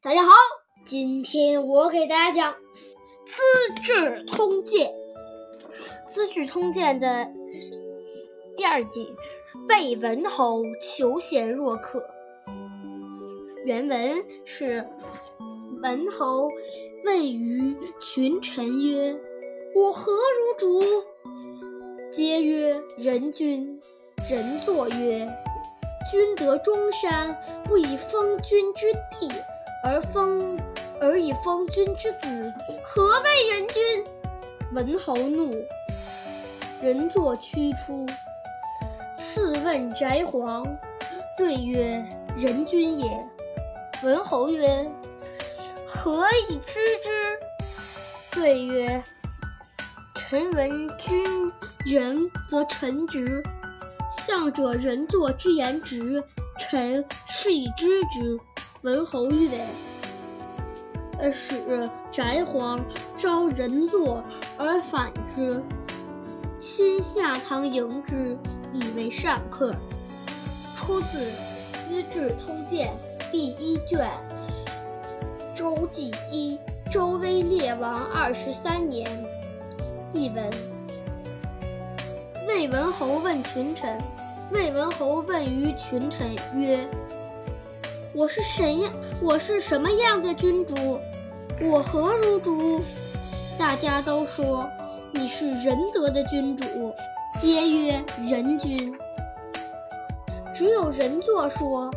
大家好，今天我给大家讲《资治通鉴》。《资治通鉴》的第二集，魏文侯求贤若渴。原文是：文侯问于群臣曰：“我何如主？”皆曰：“人君。”人作曰：“君得中山，不以封君之地，而封而以封君之子，何谓人君？”文侯怒，人作驱出。次问翟璜，对曰：“人君也。”文侯曰：“何以知之？”对曰：“臣闻君仁，则臣直。”向者人作之言直，臣是以知之。文侯曰：“呃，使翟璜招人坐而反之，亲下堂迎之，以为上客。”出自《资治通鉴》第一卷。周纪一，周威烈王二十三年。译文。魏文侯问群臣：“魏文侯问于群臣曰：‘我是谁呀？我是什么样的君主？我何如主？’大家都说你是仁德的君主，皆曰仁君。只有人作说：‘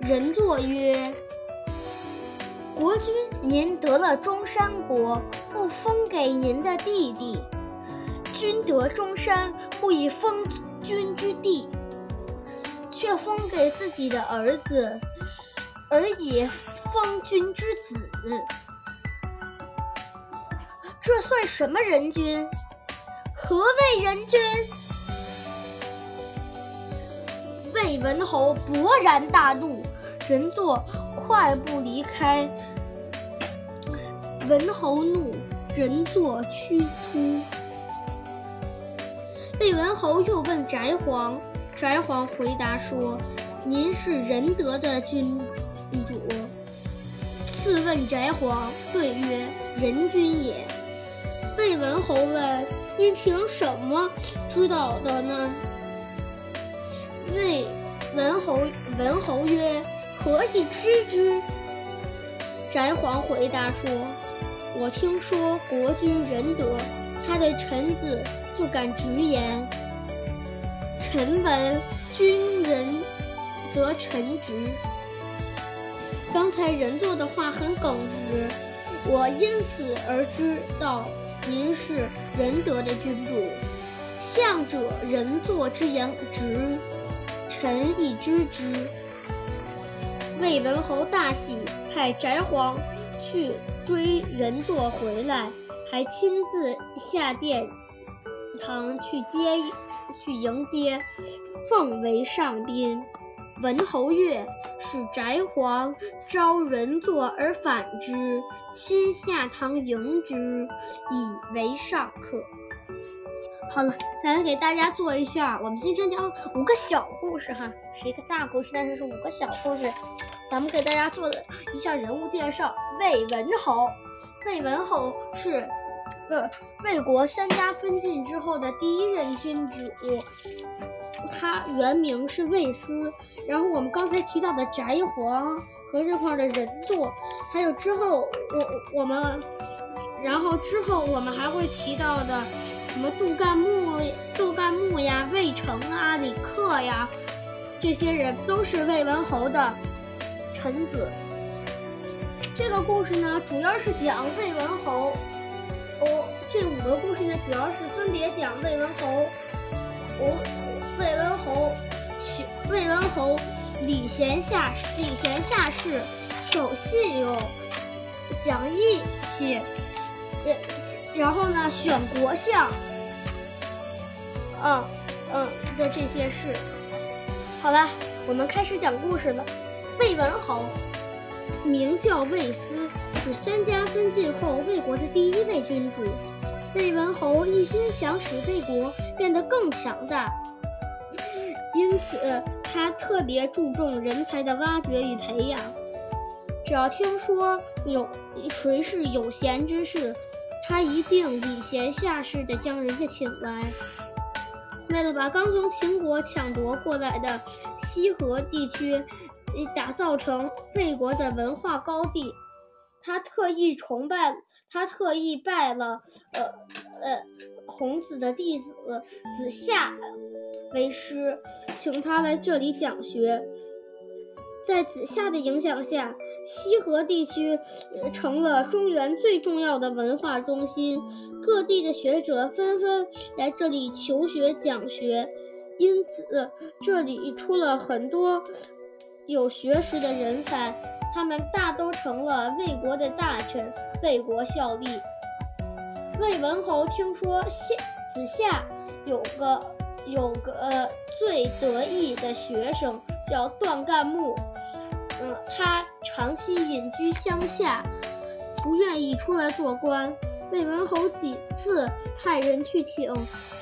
人作曰：国君，您得了中山国，不封给您的弟弟。’”君得中山，不以封君之地，却封给自己的儿子，而以封君之子，这算什么人君？何谓人君？魏文侯勃然大怒，人作快步离开。文侯怒，人作驱出。魏文侯又问翟璜，翟璜回答说：“您是仁德的君主。”次问翟璜，对曰：“仁君也。”魏文侯问：“您凭什么知道的呢？”魏文侯文侯曰：“何以知之？”翟璜回答说：“我听说国君仁德，他的臣子。”就敢直言。臣闻君仁，则臣直。刚才人作的话很耿直，我因此而知道您是仁德的君主。相者人作之言直，臣亦知之。魏文侯大喜，派翟璜去追人作回来，还亲自下殿。堂去接，去迎接，奉为上宾。文侯曰：“使翟璜招人作而反之，亲下堂迎之，以为上客。”好了，咱来给大家做一下，我们今天讲五个小故事哈，是一个大故事，但是是五个小故事。咱们给大家做的一下人物介绍：魏文侯，魏文侯是。呃，魏国三家分晋之后的第一任君主，他原名是魏斯。然后我们刚才提到的翟璜和这块的人作，还有之后我我们，然后之后我们还会提到的什么杜干木、杜干木呀、魏成啊、李克呀，这些人都是魏文侯的臣子。这个故事呢，主要是讲魏文侯。哦，这五个故事呢，主要是分别讲魏文侯，哦，魏文侯，魏文侯礼贤下礼贤下士，守信用，讲义气，呃，然后呢选国相，嗯嗯的这些事。好了，我们开始讲故事了。魏文侯名叫魏斯。是三家分晋后魏国的第一位君主，魏文侯一心想使魏国变得更强大，因此他特别注重人才的挖掘与培养。只要听说有谁是有贤之士，他一定礼贤下士地将人家请来。为了把刚从秦国抢夺过来的西河地区打造成魏国的文化高地，他特意崇拜，他特意拜了呃呃孔子的弟子子夏为师，请他来这里讲学。在子夏的影响下，西河地区成了中原最重要的文化中心，各地的学者纷纷来这里求学讲学，因此这里出了很多有学识的人才，他们大都成了魏国的大臣，为国效力。魏文侯听说夏子夏有个有个最得意的学生。叫段干木，嗯，他长期隐居乡下，不愿意出来做官。魏文侯几次派人去请，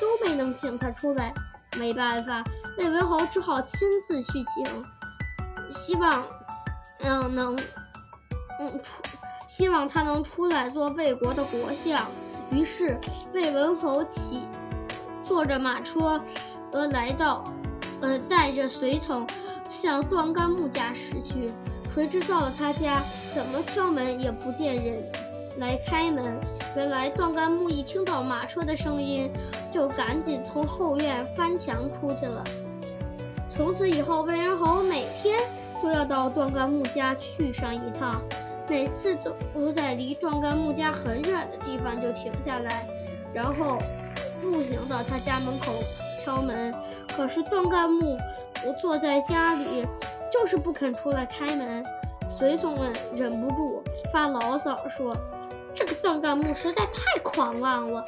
都没能请他出来。没办法，魏文侯只好亲自去请，希望，嗯，能，嗯出，希望他能出来做魏国的国相。于是，魏文侯起，坐着马车，呃，来到，呃，带着随从。向段干木家驶去，谁知到了他家，怎么敲门也不见人来开门。原来段干木一听到马车的声音，就赶紧从后院翻墙出去了。从此以后，魏仁侯每天都要到段干木家去上一趟，每次都在离段干木家很远的地方就停下来，然后步行到他家门口敲门。可是段干木坐在家里，就是不肯出来开门。随从们忍不住发牢骚说：“这个段干木实在太狂妄了！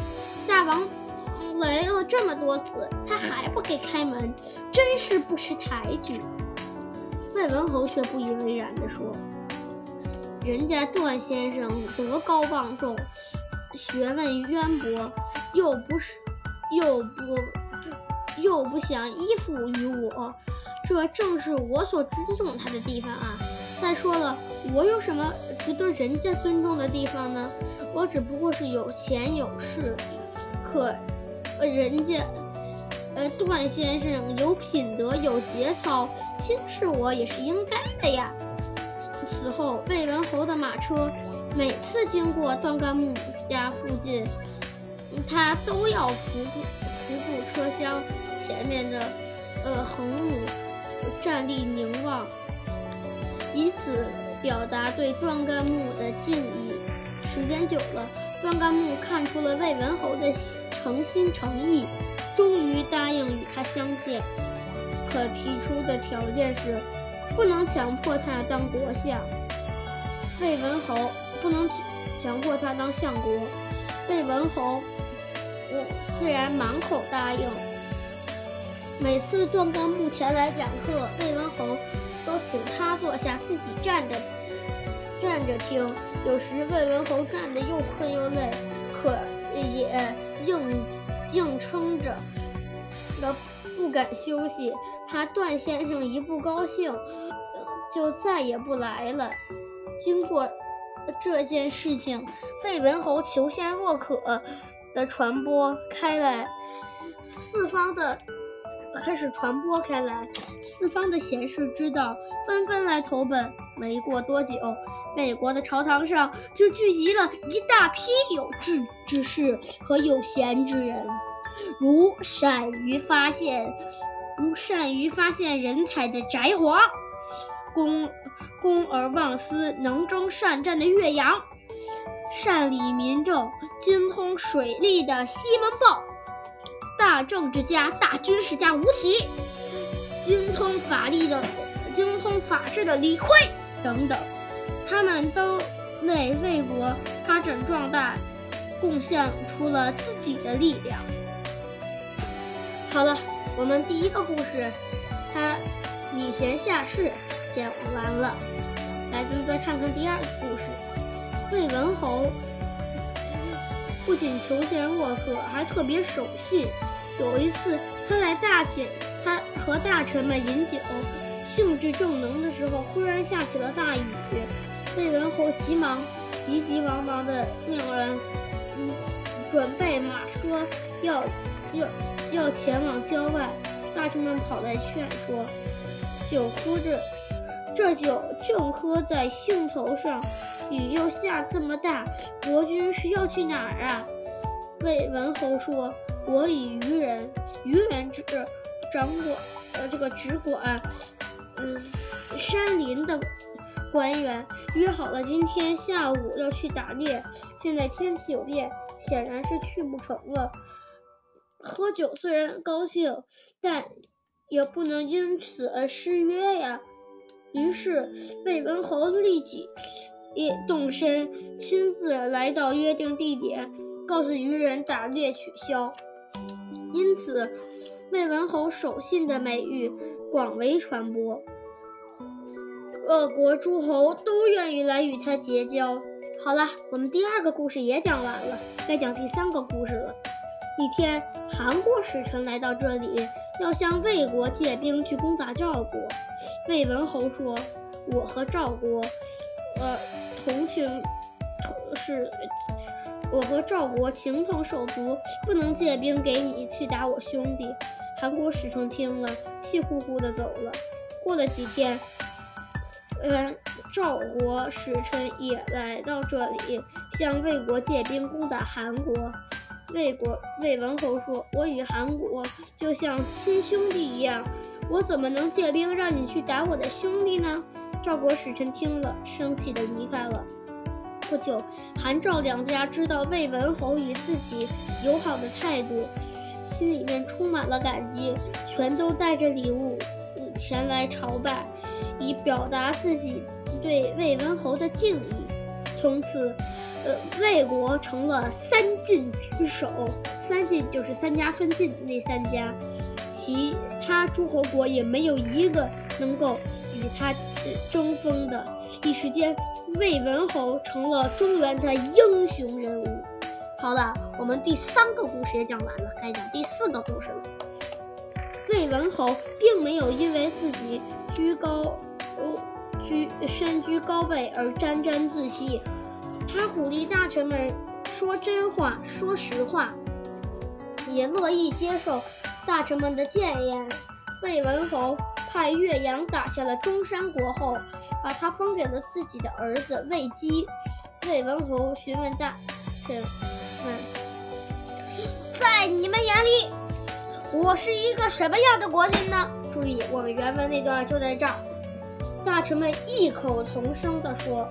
大王来了这么多次，他还不给开门，真是不识抬举。”魏文侯却不以为然地说：“人家段先生德高望重，学问渊博，又不是又不。”又不想依附于我，这正是我所尊重他的地方啊！再说了，我有什么值得人家尊重的地方呢？我只不过是有钱有势，可，人家，段先生有品德有节操，轻视我也是应该的呀。此后，魏文侯的马车每次经过段干木家附近，他都要扶步扶步车厢。前面的，呃，横木站立凝望，以此表达对段干木的敬意。时间久了，段干木看出了魏文侯的诚心诚意，终于答应与他相见。可提出的条件是，不能强迫他当国相。魏文侯不能强迫他当相国。魏文侯，我自然满口答应。每次段干木前来讲课，魏文侯都请他坐下，自己站着站着听。有时魏文侯站得又困又累，可也硬硬撑着，不敢休息，怕段先生一不高兴，就再也不来了。经过这件事情，魏文侯求贤若渴的传播开来，四方的。开始传播开来，四方的贤士知道，纷纷来投奔。没过多久，魏国的朝堂上就聚集了一大批有志之士和有贤之人，如善于发现，如善于发现人才的翟华，公公而忘私、能征善战的岳阳，善理民政、精通水利的西门豹。大政治家、大军事家吴起，精通法律的、精通法治的李悝等等，他们都为魏国发展壮大贡献出了自己的力量。好了，我们第一个故事，他礼贤下士讲完了，来，咱们再看看第二个故事，魏文侯不仅求贤若渴，还特别守信。有一次，他在大寝他和大臣们饮酒，兴致正浓的时候，忽然下起了？大雨。魏文侯急忙、急急忙忙地命人，嗯，准备马车，要要要前往郊外。大臣们跑来劝说：“酒喝着，这酒正喝在兴头上，雨又下这么大，国君是要去哪儿啊？”魏文侯说：“我与渔人，渔人只掌管，呃，这个只管，嗯，山林的官员约好了，今天下午要去打猎。现在天气有变，显然是去不成了。”喝酒虽然高兴，但也不能因此而失约呀。于是魏文侯立即也动身，亲自来到约定地点，告诉渔人打猎取消。因此，魏文侯守信的美誉广为传播，各国诸侯都愿意来与他结交。好了，我们第二个故事也讲完了，该讲第三个故事了。一天，韩国使臣来到这里，要向魏国借兵去攻打赵国。魏文侯说：“我和赵国，呃，同情，是，我和赵国情同手足，不能借兵给你去打我兄弟。”韩国使臣听了，气呼呼地走了。过了几天，呃，赵国使臣也来到这里，向魏国借兵攻打韩国。魏国魏文侯说：“我与韩国就像亲兄弟一样，我怎么能借兵让你去打我的兄弟呢？”赵国使臣听了，生气地离开了。不久，韩赵两家知道魏文侯与自己友好的态度，心里面充满了感激，全都带着礼物前来朝拜，以表达自己对魏文侯的敬意。从此。呃，魏国成了三晋之首，三晋就是三家分晋那三家，其他诸侯国也没有一个能够与他争锋的。一时间，魏文侯成了中原的英雄人物。好了，我们第三个故事也讲完了，该讲第四个故事了。魏文侯并没有因为自己居高哦，居身居高位而沾沾自喜。他鼓励大臣们说真话、说实话，也乐意接受大臣们的谏言。魏文侯派岳阳打下了中山国后，把他封给了自己的儿子魏姬。魏文侯询问大臣们：“在你们眼里，我是一个什么样的国君呢？”注意，我们原文那段就在这儿。大臣们异口同声地说。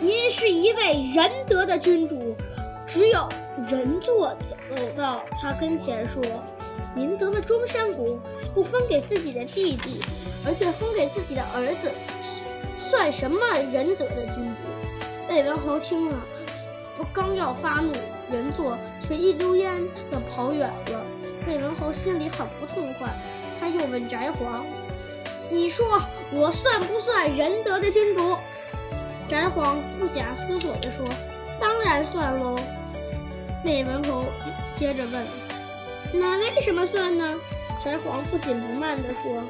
您是一位仁德的君主，只有人作走到他跟前说：“您得了中山国，不分给自己的弟弟，而却分给自己的儿子，算什么仁德的君主？”魏文侯听了，不刚要发怒，人作却一溜烟的跑远了。魏文侯心里很不痛快，他又问翟皇：“你说我算不算仁德的君主？”翟皇不假思索地说：“当然算喽。”魏文侯接着问：“那为什么算呢？”翟皇不紧不慢地说：“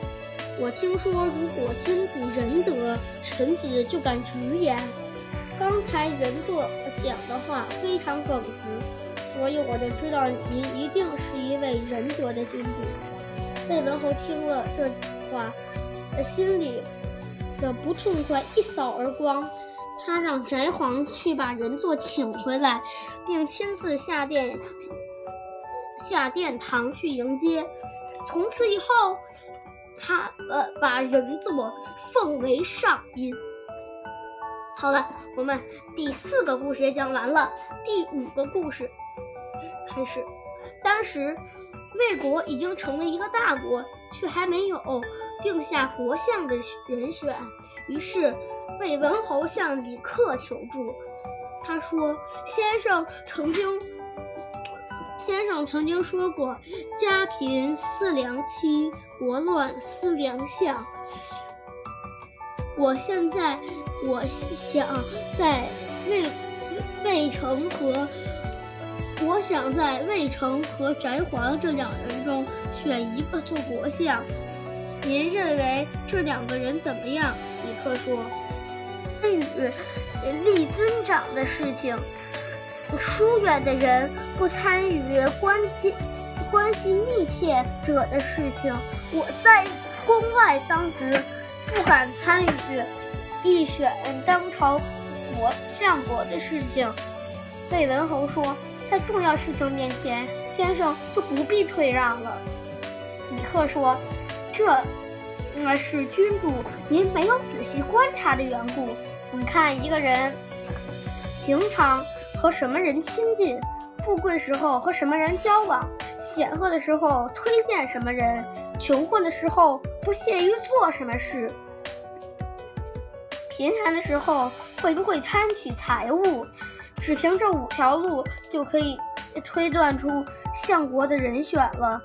我听说，如果君主仁德，臣子就敢直言。刚才仁作讲的话非常耿直，所以我就知道您一定是一位仁德的君主。”魏文侯听了这话，心里的不痛快一扫而光。他让翟皇去把人作请回来，并亲自下殿下殿堂去迎接。从此以后，他呃把人作奉为上宾。好了，我们第四个故事也讲完了，第五个故事开始。当时魏国已经成了一个大国。却还没有定下国相的人选，于是魏文侯向李克求助。他说：“先生曾经，先生曾经说过，家贫思良妻，国乱思良相。我现在，我想在魏魏城和我想在魏成和翟皇这两人中选一个做国相。您认为这两个人怎么样？李克说：“参与立尊长的事情，疏远的人不参与关系关系密切者的事情。我在宫外当值，不敢参与一选当朝国相国的事情。”魏文侯说。在重要事情面前，先生就不必退让了。李克说：“这，那是君主您没有仔细观察的缘故。你看一个人，平常和什么人亲近，富贵时候和什么人交往，显赫的时候推荐什么人，穷困的时候不屑于做什么事，贫寒的时候会不会贪取财物。”只凭这五条路就可以推断出相国的人选了，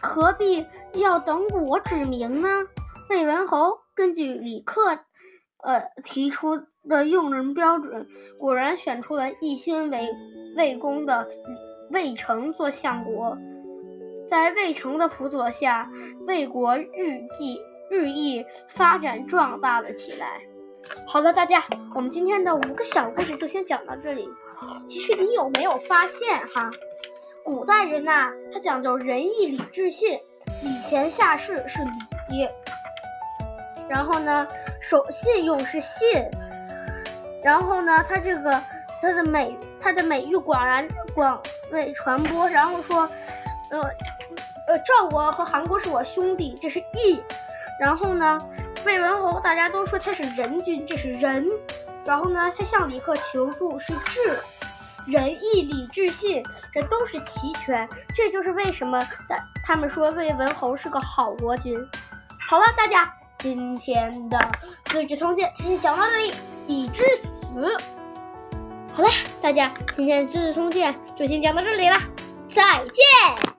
何必要等我指明呢？魏文侯根据李克，呃提出的用人标准，果然选出了一心为魏公的魏成做相国。在魏成的辅佐下，魏国日记日益发展壮大了起来。好了，大家，我们今天的五个小故事就先讲到这里。其实你有没有发现哈，古代人呐，他讲究仁义礼智信，礼贤下士是礼，然后呢，守信用是信，然后呢，他这个他的美他的美誉广然广为传播，然后说，呃呃，赵国和韩国是我兄弟，这是义，然后呢。魏文侯，大家都说他是仁君，这是仁。然后呢，他向李克求助是智，仁义礼智信，这都是齐全。这就是为什么他他们说魏文侯是个好国君。好了，大家，今天的《资治通鉴》就讲到这里，已知死。好了，大家，今天的《知识充电》就先讲到这里了，再见。